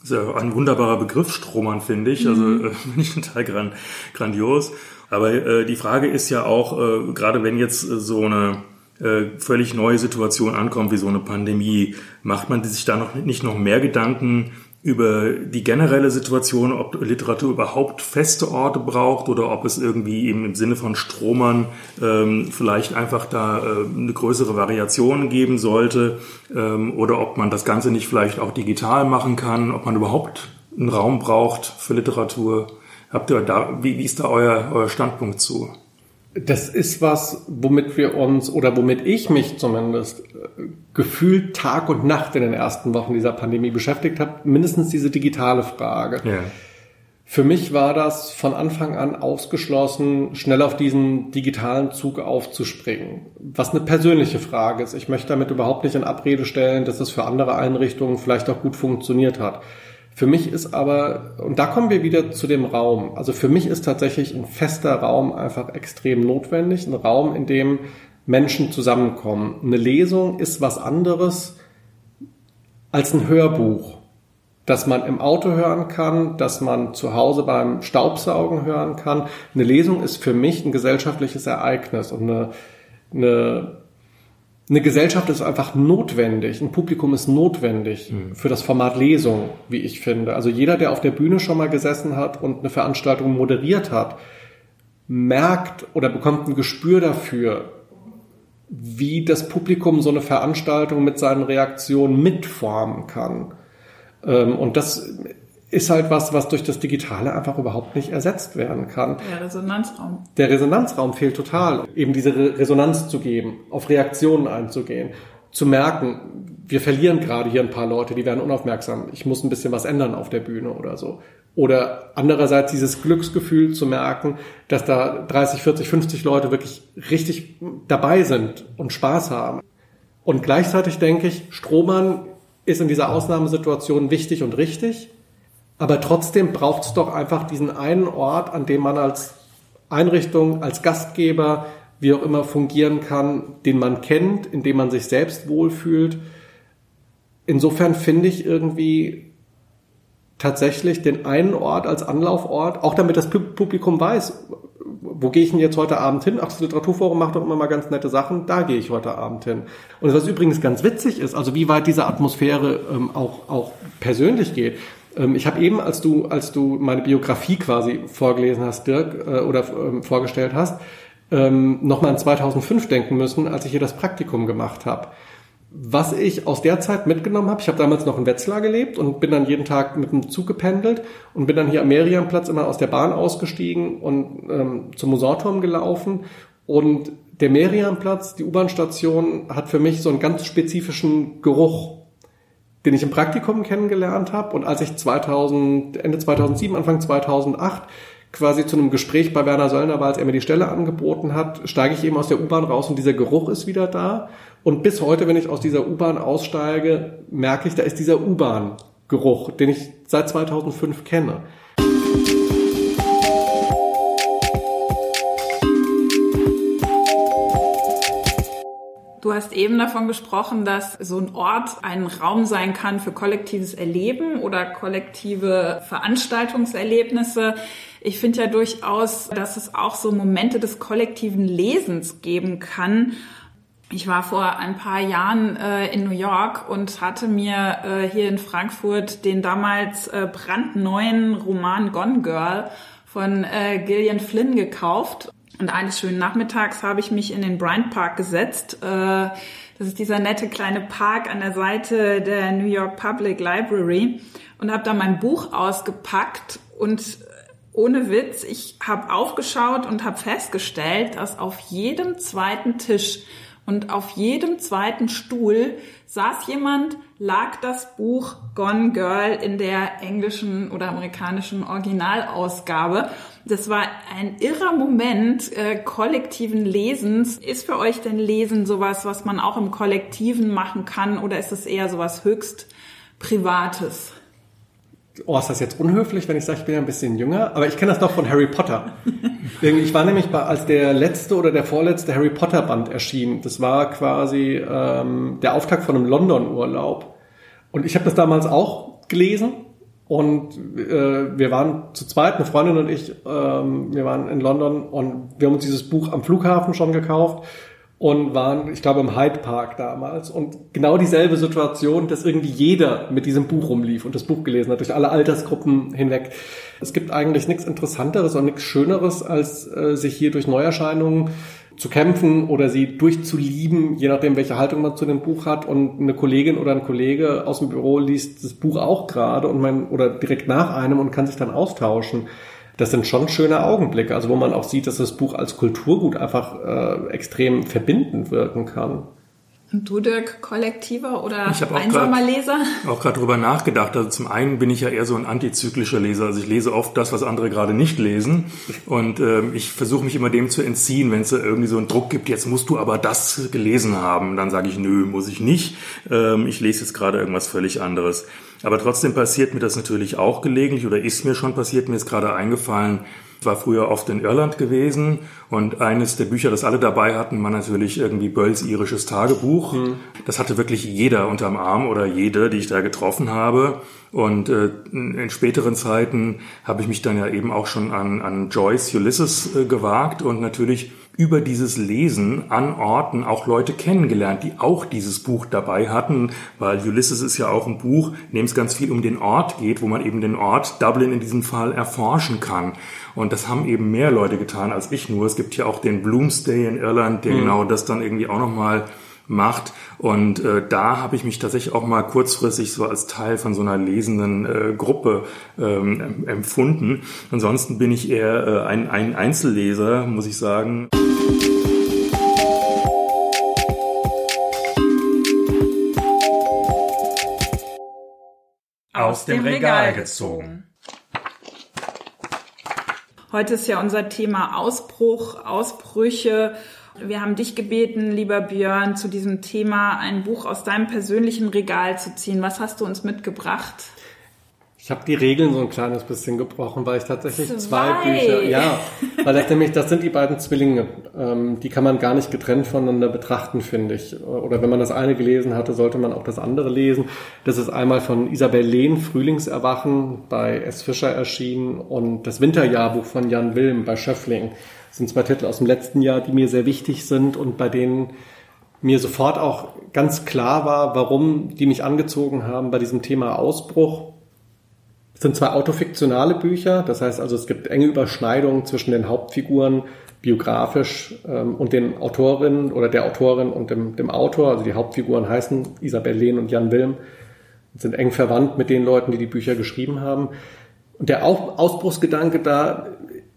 Das ist ja ein wunderbarer Begriff, Strohmann, finde ich. Also mhm. äh, *laughs* finde ich total gran grandios. Aber äh, die Frage ist ja auch, äh, gerade wenn jetzt äh, so eine äh, völlig neue Situation ankommt, wie so eine Pandemie, macht man sich da noch nicht noch mehr Gedanken über die generelle Situation, ob Literatur überhaupt feste Orte braucht oder ob es irgendwie eben im Sinne von Stromern ähm, vielleicht einfach da äh, eine größere Variation geben sollte ähm, oder ob man das Ganze nicht vielleicht auch digital machen kann, ob man überhaupt einen Raum braucht für Literatur. Habt ihr da, wie, wie ist da euer, euer Standpunkt zu? Das ist was, womit wir uns oder womit ich mich zumindest äh, gefühlt Tag und Nacht in den ersten Wochen dieser Pandemie beschäftigt habe. Mindestens diese digitale Frage. Ja. Für mich war das von Anfang an ausgeschlossen, schnell auf diesen digitalen Zug aufzuspringen. Was eine persönliche Frage ist. Ich möchte damit überhaupt nicht in Abrede stellen, dass es für andere Einrichtungen vielleicht auch gut funktioniert hat. Für mich ist aber, und da kommen wir wieder zu dem Raum. Also für mich ist tatsächlich ein fester Raum einfach extrem notwendig. Ein Raum, in dem Menschen zusammenkommen. Eine Lesung ist was anderes als ein Hörbuch, das man im Auto hören kann, das man zu Hause beim Staubsaugen hören kann. Eine Lesung ist für mich ein gesellschaftliches Ereignis und eine, eine eine Gesellschaft ist einfach notwendig, ein Publikum ist notwendig mhm. für das Format Lesung, wie ich finde. Also jeder, der auf der Bühne schon mal gesessen hat und eine Veranstaltung moderiert hat, merkt oder bekommt ein Gespür dafür, wie das Publikum so eine Veranstaltung mit seinen Reaktionen mitformen kann. Ähm, und das ist halt was, was durch das Digitale einfach überhaupt nicht ersetzt werden kann. Der Resonanzraum. Der Resonanzraum fehlt total. Eben diese Resonanz zu geben, auf Reaktionen einzugehen, zu merken, wir verlieren gerade hier ein paar Leute, die werden unaufmerksam. Ich muss ein bisschen was ändern auf der Bühne oder so. Oder andererseits dieses Glücksgefühl zu merken, dass da 30, 40, 50 Leute wirklich richtig dabei sind und Spaß haben. Und gleichzeitig denke ich, Strohmann ist in dieser Ausnahmesituation wichtig und richtig. Aber trotzdem braucht es doch einfach diesen einen Ort, an dem man als Einrichtung, als Gastgeber, wie auch immer fungieren kann, den man kennt, in dem man sich selbst wohlfühlt. Insofern finde ich irgendwie tatsächlich den einen Ort als Anlaufort, auch damit das Publikum weiß, wo gehe ich denn jetzt heute Abend hin? Ach, das Literaturforum macht doch immer mal ganz nette Sachen, da gehe ich heute Abend hin. Und was übrigens ganz witzig ist, also wie weit diese Atmosphäre ähm, auch, auch persönlich geht. Ähm, ich habe eben, als du, als du meine Biografie quasi vorgelesen hast, Dirk, äh, oder ähm, vorgestellt hast, ähm, nochmal an 2005 denken müssen, als ich hier das Praktikum gemacht habe was ich aus der Zeit mitgenommen habe, ich habe damals noch in Wetzlar gelebt und bin dann jeden Tag mit dem Zug gependelt und bin dann hier am Meriamplatz immer aus der Bahn ausgestiegen und ähm, zum Musorturm gelaufen. Und der Meriamplatz, die U-Bahn-Station, hat für mich so einen ganz spezifischen Geruch, den ich im Praktikum kennengelernt habe. Und als ich 2000, Ende 2007, Anfang 2008 quasi zu einem Gespräch bei Werner Söllner war, als er mir die Stelle angeboten hat, steige ich eben aus der U-Bahn raus und dieser Geruch ist wieder da. Und bis heute, wenn ich aus dieser U-Bahn aussteige, merke ich, da ist dieser U-Bahn-Geruch, den ich seit 2005 kenne. Du hast eben davon gesprochen, dass so ein Ort ein Raum sein kann für kollektives Erleben oder kollektive Veranstaltungserlebnisse. Ich finde ja durchaus, dass es auch so Momente des kollektiven Lesens geben kann ich war vor ein paar Jahren äh, in New York und hatte mir äh, hier in Frankfurt den damals äh, brandneuen Roman Gone Girl von äh, Gillian Flynn gekauft. Und eines schönen Nachmittags habe ich mich in den Bryant Park gesetzt. Äh, das ist dieser nette kleine Park an der Seite der New York Public Library und habe da mein Buch ausgepackt und ohne Witz, ich habe aufgeschaut und habe festgestellt, dass auf jedem zweiten Tisch und auf jedem zweiten Stuhl saß jemand, lag das Buch Gone Girl in der englischen oder amerikanischen Originalausgabe. Das war ein irrer Moment äh, kollektiven Lesens. Ist für euch denn Lesen sowas, was man auch im Kollektiven machen kann oder ist es eher sowas höchst Privates? Oh, ist das jetzt unhöflich, wenn ich sage, ich bin ein bisschen jünger, aber ich kenne das noch von Harry Potter. ich war nämlich bei, als der letzte oder der vorletzte Harry Potter Band erschien. Das war quasi ähm, der Auftakt von einem London-Urlaub. Und ich habe das damals auch gelesen und äh, wir waren zu zweit, eine Freundin und ich, ähm, wir waren in London und wir haben uns dieses Buch am Flughafen schon gekauft und waren, ich glaube, im Hyde Park damals. Und genau dieselbe Situation, dass irgendwie jeder mit diesem Buch rumlief und das Buch gelesen hat, durch alle Altersgruppen hinweg. Es gibt eigentlich nichts Interessanteres und nichts Schöneres, als äh, sich hier durch Neuerscheinungen zu kämpfen oder sie durchzulieben, je nachdem, welche Haltung man zu dem Buch hat. Und eine Kollegin oder ein Kollege aus dem Büro liest das Buch auch gerade und man, oder direkt nach einem und kann sich dann austauschen das sind schon schöne Augenblicke, also wo man auch sieht, dass das Buch als Kulturgut einfach äh, extrem verbindend wirken kann. Und du, Dirk, kollektiver oder ich einsamer grad, Leser? *laughs* auch gerade drüber nachgedacht. Also zum einen bin ich ja eher so ein antizyklischer Leser. Also ich lese oft das, was andere gerade nicht lesen. Und ähm, ich versuche mich immer dem zu entziehen, wenn es da irgendwie so einen Druck gibt, jetzt musst du aber das gelesen haben. Dann sage ich, nö, muss ich nicht. Ähm, ich lese jetzt gerade irgendwas völlig anderes. Aber trotzdem passiert mir das natürlich auch gelegentlich oder ist mir schon passiert, mir ist gerade eingefallen, war früher oft in Irland gewesen und eines der Bücher, das alle dabei hatten, war natürlich irgendwie Bölls irisches Tagebuch. Mhm. Das hatte wirklich jeder unterm Arm oder jede, die ich da getroffen habe. Und äh, in späteren Zeiten habe ich mich dann ja eben auch schon an, an Joyce Ulysses äh, gewagt und natürlich über dieses Lesen an Orten auch Leute kennengelernt, die auch dieses Buch dabei hatten, weil Ulysses ist ja auch ein Buch, in dem es ganz viel um den Ort geht, wo man eben den Ort Dublin in diesem Fall erforschen kann. Und das haben eben mehr Leute getan als ich nur. Es gibt ja auch den Bloomsday in Irland, der mhm. genau das dann irgendwie auch nochmal macht. Und äh, da habe ich mich tatsächlich auch mal kurzfristig so als Teil von so einer lesenden äh, Gruppe ähm, empfunden. Ansonsten bin ich eher äh, ein, ein Einzelleser, muss ich sagen. Aus dem Regal gezogen. Heute ist ja unser Thema Ausbruch, Ausbrüche wir haben dich gebeten, lieber Björn, zu diesem Thema ein Buch aus deinem persönlichen Regal zu ziehen. Was hast du uns mitgebracht? Ich habe die Regeln so ein kleines bisschen gebrochen, weil ich tatsächlich zwei, zwei Bücher, ja, weil das nämlich, das sind die beiden Zwillinge, ähm, die kann man gar nicht getrennt voneinander betrachten, finde ich. Oder wenn man das eine gelesen hatte, sollte man auch das andere lesen. Das ist einmal von Isabel Lehn, Frühlingserwachen, bei S. Fischer erschienen und das Winterjahrbuch von Jan Wilm bei Schöffling. Das sind zwei Titel aus dem letzten Jahr, die mir sehr wichtig sind und bei denen mir sofort auch ganz klar war, warum die mich angezogen haben bei diesem Thema Ausbruch. Sind zwei autofiktionale Bücher, das heißt also, es gibt enge Überschneidungen zwischen den Hauptfiguren biografisch ähm, und den Autorinnen oder der Autorin und dem, dem Autor. Also die Hauptfiguren heißen Isabel Lehn und Jan Wilm und sind eng verwandt mit den Leuten, die die Bücher geschrieben haben. Und der Ausbruchsgedanke da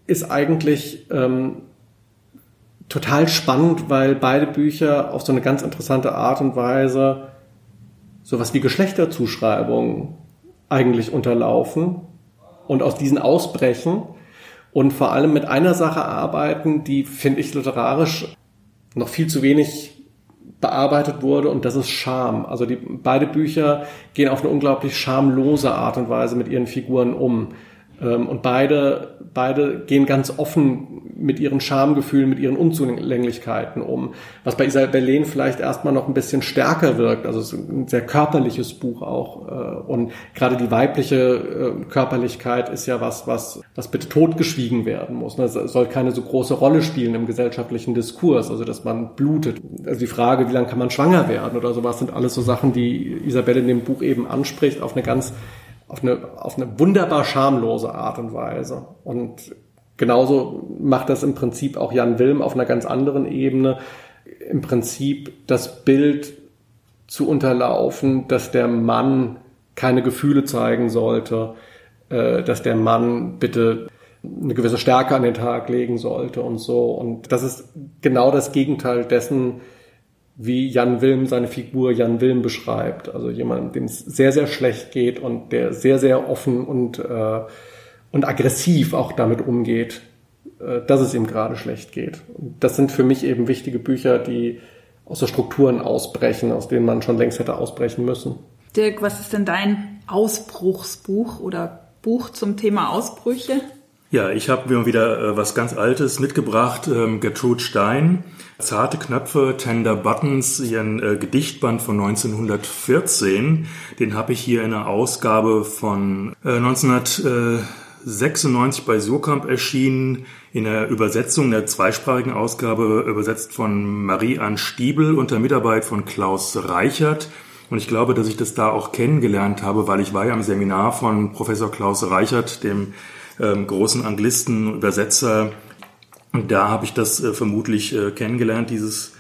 ist eigentlich ähm, total spannend, weil beide Bücher auf so eine ganz interessante Art und Weise sowas wie Geschlechterzuschreibungen eigentlich unterlaufen und aus diesen ausbrechen und vor allem mit einer Sache arbeiten, die, finde ich, literarisch noch viel zu wenig bearbeitet wurde und das ist Scham. Also die, beide Bücher gehen auf eine unglaublich schamlose Art und Weise mit ihren Figuren um. Ähm, und beide, beide gehen ganz offen mit ihren Schamgefühlen, mit ihren Unzulänglichkeiten um. Was bei Isabel Lehn vielleicht erstmal noch ein bisschen stärker wirkt. Also es ist ein sehr körperliches Buch auch. Äh, und gerade die weibliche äh, Körperlichkeit ist ja was, was, was bitte totgeschwiegen werden muss. Es soll keine so große Rolle spielen im gesellschaftlichen Diskurs, also dass man blutet. Also die Frage, wie lange kann man schwanger werden oder sowas, sind alles so Sachen, die Isabelle in dem Buch eben anspricht, auf eine ganz auf eine, auf eine wunderbar schamlose Art und Weise. Und genauso macht das im Prinzip auch Jan Wilm auf einer ganz anderen Ebene. Im Prinzip das Bild zu unterlaufen, dass der Mann keine Gefühle zeigen sollte, äh, dass der Mann bitte eine gewisse Stärke an den Tag legen sollte und so. Und das ist genau das Gegenteil dessen, wie Jan Wilm seine Figur Jan Wilm beschreibt. Also jemand, dem es sehr, sehr schlecht geht und der sehr, sehr offen und, äh, und aggressiv auch damit umgeht, äh, dass es ihm gerade schlecht geht. Und das sind für mich eben wichtige Bücher, die aus der Strukturen ausbrechen, aus denen man schon längst hätte ausbrechen müssen. Dirk, was ist denn dein Ausbruchsbuch oder Buch zum Thema Ausbrüche? Ja, ich habe wieder äh, was ganz Altes mitgebracht, ähm, Gertrude Stein, Zarte Knöpfe, Tender Buttons, ihren äh, Gedichtband von 1914. Den habe ich hier in einer Ausgabe von äh, 1996 bei Surkamp erschienen, in der Übersetzung der zweisprachigen Ausgabe, übersetzt von Marie-Ann Stiebel unter Mitarbeit von Klaus Reichert. Und ich glaube, dass ich das da auch kennengelernt habe, weil ich war ja im Seminar von Professor Klaus Reichert, dem ähm, großen Anglisten, Übersetzer. Da habe ich das äh, vermutlich äh, kennengelernt, dieses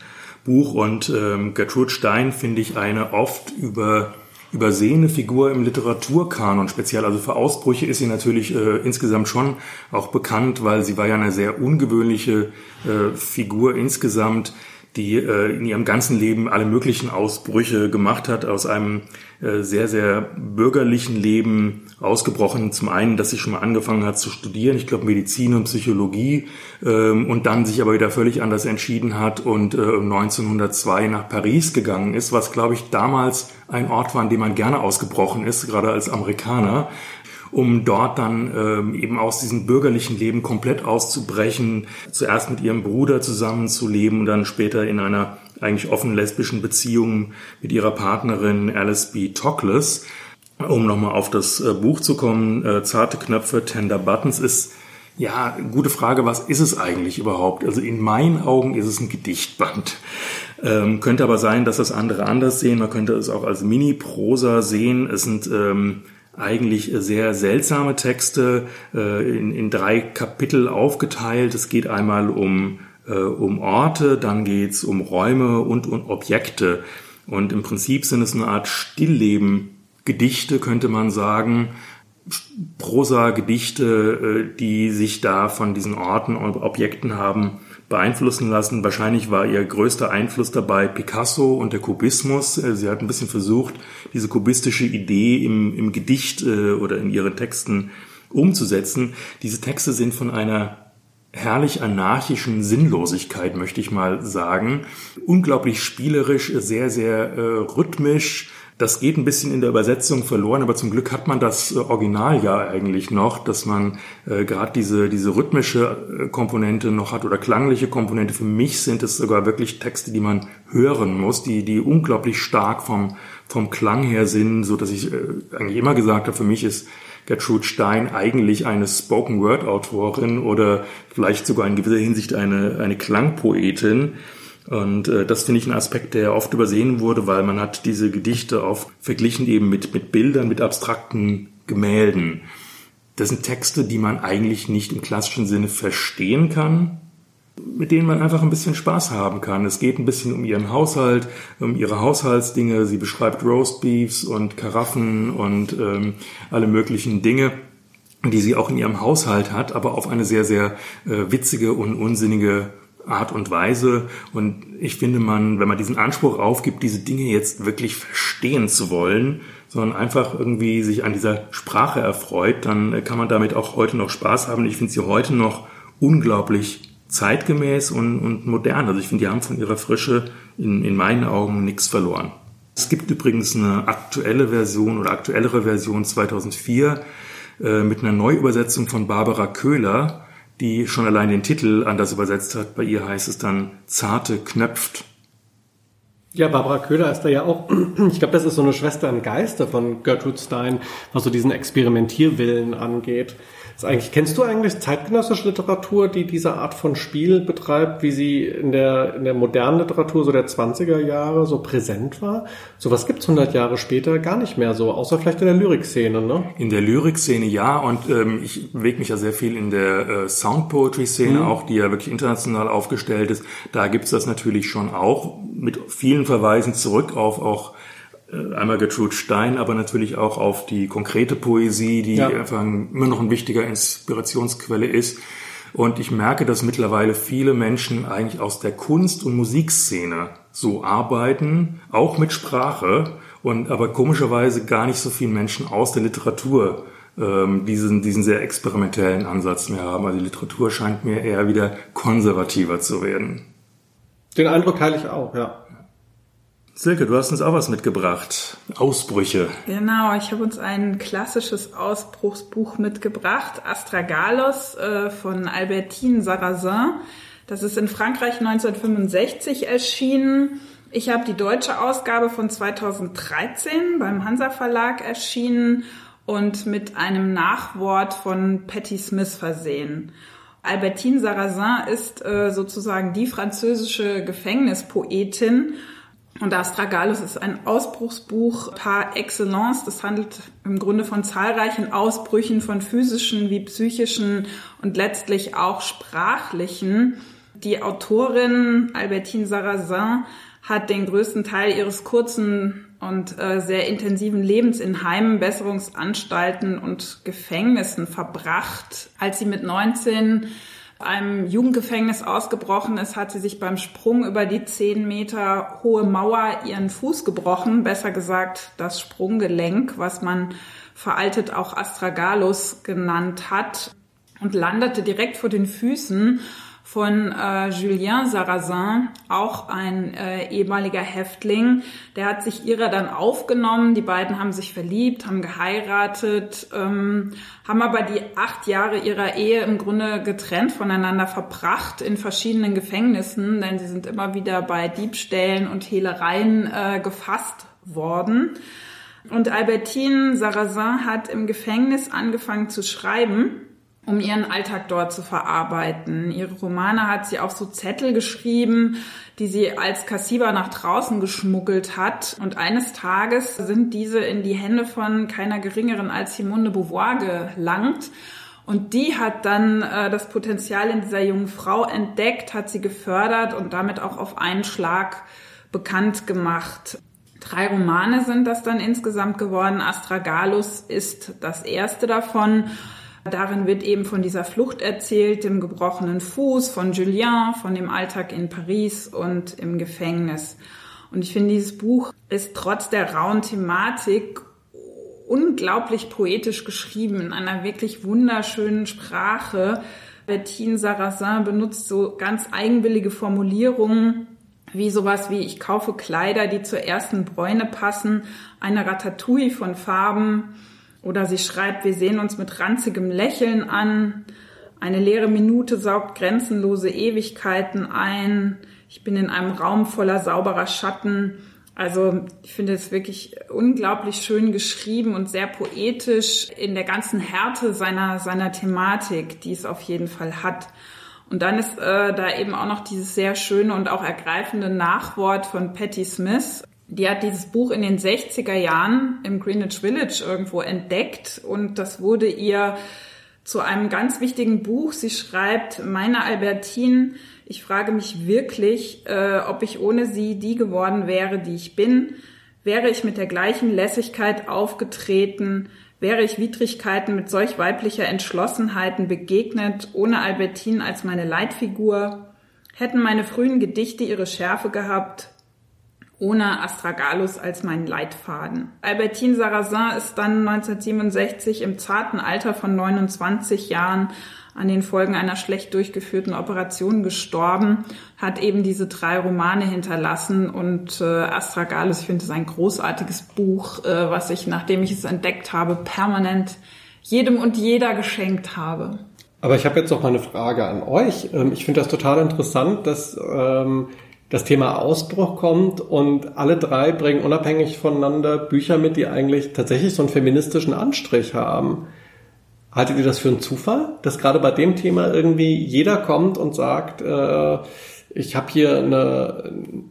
Buch. Und ähm, Gertrude Stein finde ich eine oft über übersehene Figur im Literaturkanon speziell. Also für Ausbrüche ist sie natürlich äh, insgesamt schon auch bekannt, weil sie war ja eine sehr ungewöhnliche äh, Figur insgesamt die äh, in ihrem ganzen Leben alle möglichen Ausbrüche gemacht hat, aus einem äh, sehr, sehr bürgerlichen Leben ausgebrochen. Zum einen, dass sie schon mal angefangen hat zu studieren, ich glaube Medizin und Psychologie, ähm, und dann sich aber wieder völlig anders entschieden hat und äh, 1902 nach Paris gegangen ist, was, glaube ich, damals ein Ort war, an dem man gerne ausgebrochen ist, gerade als Amerikaner um dort dann ähm, eben aus diesem bürgerlichen Leben komplett auszubrechen, zuerst mit ihrem Bruder zusammenzuleben und dann später in einer eigentlich offen lesbischen Beziehung mit ihrer Partnerin Alice B. Tockless. Um nochmal auf das äh, Buch zu kommen, äh, Zarte Knöpfe, Tender Buttons ist Ja, gute Frage. Was ist es eigentlich überhaupt? Also in meinen Augen ist es ein Gedichtband. Ähm, könnte aber sein, dass das andere anders sehen. Man könnte es auch als Mini-Prosa sehen. Es sind ähm, eigentlich sehr seltsame Texte äh, in, in drei Kapitel aufgeteilt. Es geht einmal um, äh, um Orte, dann geht's um Räume und um Objekte. Und im Prinzip sind es eine Art Stillleben. Gedichte könnte man sagen, Prosa, Gedichte, äh, die sich da von diesen Orten und Objekten haben beeinflussen lassen. Wahrscheinlich war ihr größter Einfluss dabei Picasso und der Kubismus. Äh, sie hat ein bisschen versucht, diese kubistische Idee im, im Gedicht äh, oder in ihren Texten umzusetzen. Diese Texte sind von einer herrlich anarchischen Sinnlosigkeit, möchte ich mal sagen. Unglaublich spielerisch, sehr, sehr äh, rhythmisch, das geht ein bisschen in der Übersetzung verloren, aber zum Glück hat man das äh, Original ja eigentlich noch, dass man äh, gerade diese, diese rhythmische äh, Komponente noch hat oder klangliche Komponente. Für mich sind es sogar wirklich Texte, die man hören muss, die, die unglaublich stark vom, vom Klang her sind, so dass ich äh, eigentlich immer gesagt habe, für mich ist Gertrude Stein eigentlich eine Spoken-Word-Autorin oder vielleicht sogar in gewisser Hinsicht eine, eine Klangpoetin. Und äh, das finde ich ein Aspekt, der oft übersehen wurde, weil man hat diese Gedichte oft verglichen eben mit, mit Bildern, mit abstrakten Gemälden. Das sind Texte, die man eigentlich nicht im klassischen Sinne verstehen kann, mit denen man einfach ein bisschen Spaß haben kann. Es geht ein bisschen um ihren Haushalt, um ihre Haushaltsdinge. Sie beschreibt Roastbeefs und Karaffen und ähm, alle möglichen Dinge die sie auch in ihrem Haushalt hat, aber auf eine sehr, sehr äh, witzige und unsinnige Art und Weise. Und ich finde, man, wenn man diesen Anspruch aufgibt, diese Dinge jetzt wirklich verstehen zu wollen, sondern einfach irgendwie sich an dieser Sprache erfreut, dann kann man damit auch heute noch Spaß haben. Ich finde sie heute noch unglaublich zeitgemäß und, und modern. Also ich finde, die haben von ihrer Frische in, in meinen Augen nichts verloren. Es gibt übrigens eine aktuelle Version oder aktuellere Version 2004 äh, mit einer Neuübersetzung von Barbara Köhler, die schon allein den Titel anders übersetzt hat. Bei ihr heißt es dann Zarte knöpft. Ja, Barbara Köhler ist da ja auch, *clears throat* ich glaube, das ist so eine Schwester im Geiste von Gertrude Stein, was so diesen Experimentierwillen angeht. Ist eigentlich, kennst du eigentlich zeitgenössische Literatur, die diese Art von Spiel betreibt, wie sie in der, in der modernen Literatur so der 20er Jahre so präsent war? Sowas gibt's 100 Jahre später gar nicht mehr so, außer vielleicht in der Lyrikszene, ne? In der Lyrikszene ja und ähm, ich bewege mich ja sehr viel in der äh, Sound Poetry Szene mhm. auch, die ja wirklich international aufgestellt ist. Da gibt's das natürlich schon auch mit vielen Verweisen zurück auf auch einmal Gertrude Stein, aber natürlich auch auf die konkrete Poesie, die ja. einfach immer noch ein wichtiger Inspirationsquelle ist. Und ich merke, dass mittlerweile viele Menschen eigentlich aus der Kunst- und Musikszene so arbeiten, auch mit Sprache, und aber komischerweise gar nicht so viele Menschen aus der Literatur ähm, diesen, diesen sehr experimentellen Ansatz mehr haben. Also die Literatur scheint mir eher wieder konservativer zu werden. Den Eindruck teile ich auch, ja. Silke, du hast uns auch was mitgebracht. Ausbrüche. Genau, ich habe uns ein klassisches Ausbruchsbuch mitgebracht. Astragalos äh, von Albertine Sarrazin. Das ist in Frankreich 1965 erschienen. Ich habe die deutsche Ausgabe von 2013 beim Hansa Verlag erschienen und mit einem Nachwort von Patti Smith versehen. Albertine Sarrazin ist äh, sozusagen die französische Gefängnispoetin und Astragalus ist ein Ausbruchsbuch par excellence. Das handelt im Grunde von zahlreichen Ausbrüchen von physischen wie psychischen und letztlich auch sprachlichen. Die Autorin Albertine Sarrazin hat den größten Teil ihres kurzen und äh, sehr intensiven Lebens in Heimen, Besserungsanstalten und Gefängnissen verbracht. Als sie mit 19 einem Jugendgefängnis ausgebrochen ist, hat sie sich beim Sprung über die zehn Meter hohe Mauer ihren Fuß gebrochen, besser gesagt das Sprunggelenk, was man veraltet auch Astragalus genannt hat, und landete direkt vor den Füßen von äh, Julien Sarrazin, auch ein äh, ehemaliger Häftling. Der hat sich ihrer dann aufgenommen. Die beiden haben sich verliebt, haben geheiratet, ähm, haben aber die acht Jahre ihrer Ehe im Grunde getrennt voneinander verbracht in verschiedenen Gefängnissen, denn sie sind immer wieder bei Diebstählen und Hehlereien äh, gefasst worden. Und Albertine Sarrazin hat im Gefängnis angefangen zu schreiben um ihren Alltag dort zu verarbeiten. Ihre Romane hat sie auf so Zettel geschrieben, die sie als Kassiber nach draußen geschmuggelt hat. Und eines Tages sind diese in die Hände von keiner geringeren als Simone de Beauvoir gelangt. Und die hat dann äh, das Potenzial in dieser jungen Frau entdeckt, hat sie gefördert und damit auch auf einen Schlag bekannt gemacht. Drei Romane sind das dann insgesamt geworden. Astragalus ist das erste davon. Darin wird eben von dieser Flucht erzählt, dem gebrochenen Fuß, von Julien, von dem Alltag in Paris und im Gefängnis. Und ich finde, dieses Buch ist trotz der rauen Thematik unglaublich poetisch geschrieben, in einer wirklich wunderschönen Sprache. Bettine Sarrazin benutzt so ganz eigenwillige Formulierungen, wie sowas wie ich kaufe Kleider, die zur ersten Bräune passen, eine Ratatouille von Farben, oder sie schreibt, wir sehen uns mit ranzigem Lächeln an. Eine leere Minute saugt grenzenlose Ewigkeiten ein. Ich bin in einem Raum voller sauberer Schatten. Also ich finde es wirklich unglaublich schön geschrieben und sehr poetisch in der ganzen Härte seiner, seiner Thematik, die es auf jeden Fall hat. Und dann ist äh, da eben auch noch dieses sehr schöne und auch ergreifende Nachwort von Patti Smith, die hat dieses Buch in den 60er Jahren im Greenwich Village irgendwo entdeckt und das wurde ihr zu einem ganz wichtigen Buch. Sie schreibt, meine Albertine, ich frage mich wirklich, äh, ob ich ohne sie die geworden wäre, die ich bin. Wäre ich mit der gleichen Lässigkeit aufgetreten, wäre ich Widrigkeiten mit solch weiblicher Entschlossenheiten begegnet, ohne Albertine als meine Leitfigur, hätten meine frühen Gedichte ihre Schärfe gehabt, ohne Astragalus als meinen Leitfaden. Albertine Sarrazin ist dann 1967 im zarten Alter von 29 Jahren an den Folgen einer schlecht durchgeführten Operation gestorben, hat eben diese drei Romane hinterlassen und äh, Astragalus, ich finde es ein großartiges Buch, äh, was ich, nachdem ich es entdeckt habe, permanent jedem und jeder geschenkt habe. Aber ich habe jetzt noch mal eine Frage an euch. Ähm, ich finde das total interessant, dass ähm, das Thema Ausbruch kommt und alle drei bringen unabhängig voneinander Bücher mit, die eigentlich tatsächlich so einen feministischen Anstrich haben. Haltet ihr das für einen Zufall, dass gerade bei dem Thema irgendwie jeder kommt und sagt, äh, ich habe hier eine,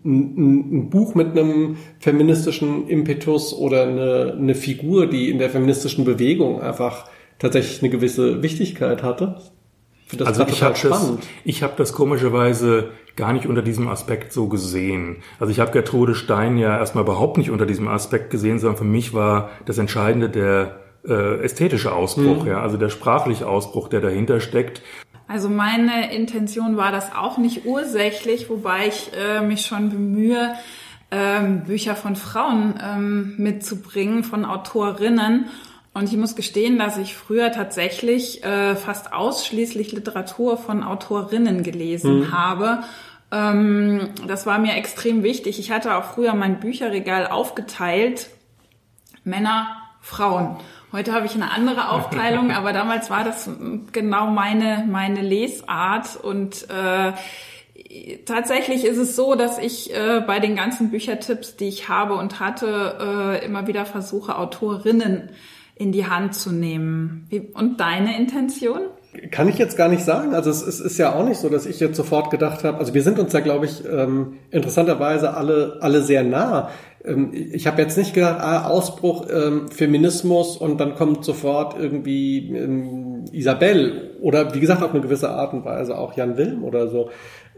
ein, ein, Buch mit einem feministischen Impetus oder eine, eine Figur, die in der feministischen Bewegung einfach tatsächlich eine gewisse Wichtigkeit hatte? Also ich habe das, ich habe das komischerweise gar nicht unter diesem Aspekt so gesehen. Also ich habe Gertrude Stein ja erstmal überhaupt nicht unter diesem Aspekt gesehen, sondern für mich war das Entscheidende der äh, ästhetische Ausbruch, mhm. ja, also der sprachliche Ausbruch, der dahinter steckt. Also meine Intention war das auch nicht ursächlich, wobei ich äh, mich schon bemühe, ähm, Bücher von Frauen ähm, mitzubringen, von Autorinnen. Und ich muss gestehen, dass ich früher tatsächlich äh, fast ausschließlich Literatur von Autorinnen gelesen mhm. habe. Ähm, das war mir extrem wichtig. Ich hatte auch früher mein Bücherregal aufgeteilt. Männer, Frauen. Heute habe ich eine andere Aufteilung, *laughs* aber damals war das genau meine, meine Lesart und äh, tatsächlich ist es so, dass ich äh, bei den ganzen Büchertipps, die ich habe und hatte, äh, immer wieder versuche, Autorinnen in die Hand zu nehmen. Und deine Intention? Kann ich jetzt gar nicht sagen. Also es, es ist ja auch nicht so, dass ich jetzt sofort gedacht habe, also wir sind uns da, glaube ich, ähm, interessanterweise alle, alle sehr nah. Ähm, ich habe jetzt nicht gedacht, ah, Ausbruch ähm, Feminismus und dann kommt sofort irgendwie ähm, Isabel oder wie gesagt auf eine gewisse Art und Weise auch Jan Wilm oder so.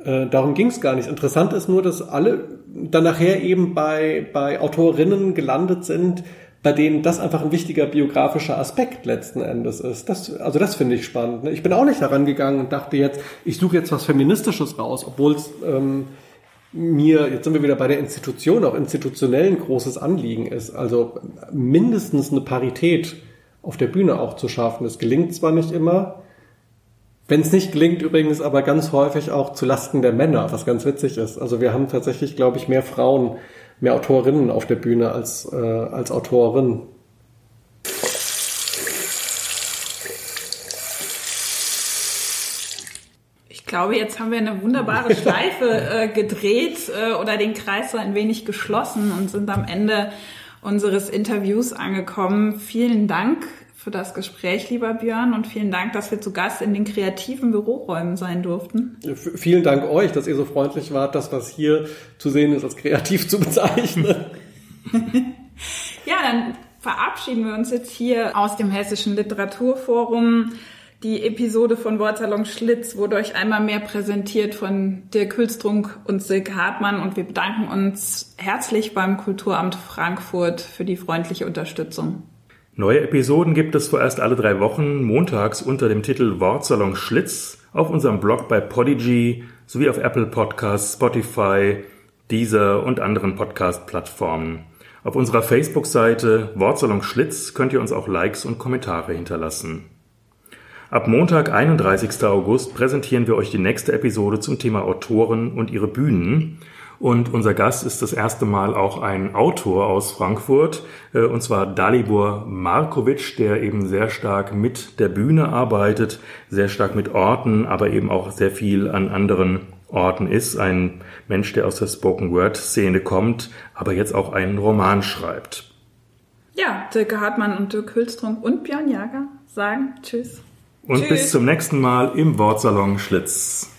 Äh, darum ging es gar nicht. Interessant ist nur, dass alle dann nachher eben bei, bei Autorinnen gelandet sind, bei denen das einfach ein wichtiger biografischer Aspekt letzten Endes ist. Das, also das finde ich spannend. Ne? Ich bin auch nicht daran gegangen und dachte jetzt, ich suche jetzt was Feministisches raus, obwohl es ähm, mir, jetzt sind wir wieder bei der Institution, auch institutionell ein großes Anliegen ist. Also mindestens eine Parität auf der Bühne auch zu schaffen. Das gelingt zwar nicht immer, wenn es nicht gelingt, übrigens aber ganz häufig auch zu Lasten der Männer, was ganz witzig ist. Also wir haben tatsächlich, glaube ich, mehr Frauen mehr Autorinnen auf der Bühne als, äh, als Autorin. Ich glaube, jetzt haben wir eine wunderbare *laughs* Schleife äh, gedreht äh, oder den Kreis so ein wenig geschlossen und sind am Ende unseres Interviews angekommen. Vielen Dank für das Gespräch, lieber Björn, und vielen Dank, dass wir zu Gast in den kreativen Büroräumen sein durften. Vielen Dank euch, dass ihr so freundlich wart, das, was hier zu sehen ist, als kreativ zu bezeichnen. *laughs* ja, dann verabschieden wir uns jetzt hier aus dem Hessischen Literaturforum. Die Episode von Wortsalon Schlitz wurde euch einmal mehr präsentiert von Dirk Hülstrunk und Silke Hartmann und wir bedanken uns herzlich beim Kulturamt Frankfurt für die freundliche Unterstützung. Neue Episoden gibt es vorerst alle drei Wochen, montags unter dem Titel Wortsalon Schlitz auf unserem Blog bei Podigy sowie auf Apple Podcasts, Spotify, Deezer und anderen Podcast-Plattformen. Auf unserer Facebook-Seite Wortsalon Schlitz könnt ihr uns auch Likes und Kommentare hinterlassen. Ab Montag, 31. August, präsentieren wir euch die nächste Episode zum Thema Autoren und ihre Bühnen. Und unser Gast ist das erste Mal auch ein Autor aus Frankfurt, äh, und zwar Dalibor Markovic, der eben sehr stark mit der Bühne arbeitet, sehr stark mit Orten, aber eben auch sehr viel an anderen Orten ist. Ein Mensch, der aus der Spoken Word Szene kommt, aber jetzt auch einen Roman schreibt. Ja, Dirk Hartmann und Dirk Hülstrunk und Björn Jager sagen Tschüss. Und Tschüss. bis zum nächsten Mal im Wortsalon Schlitz.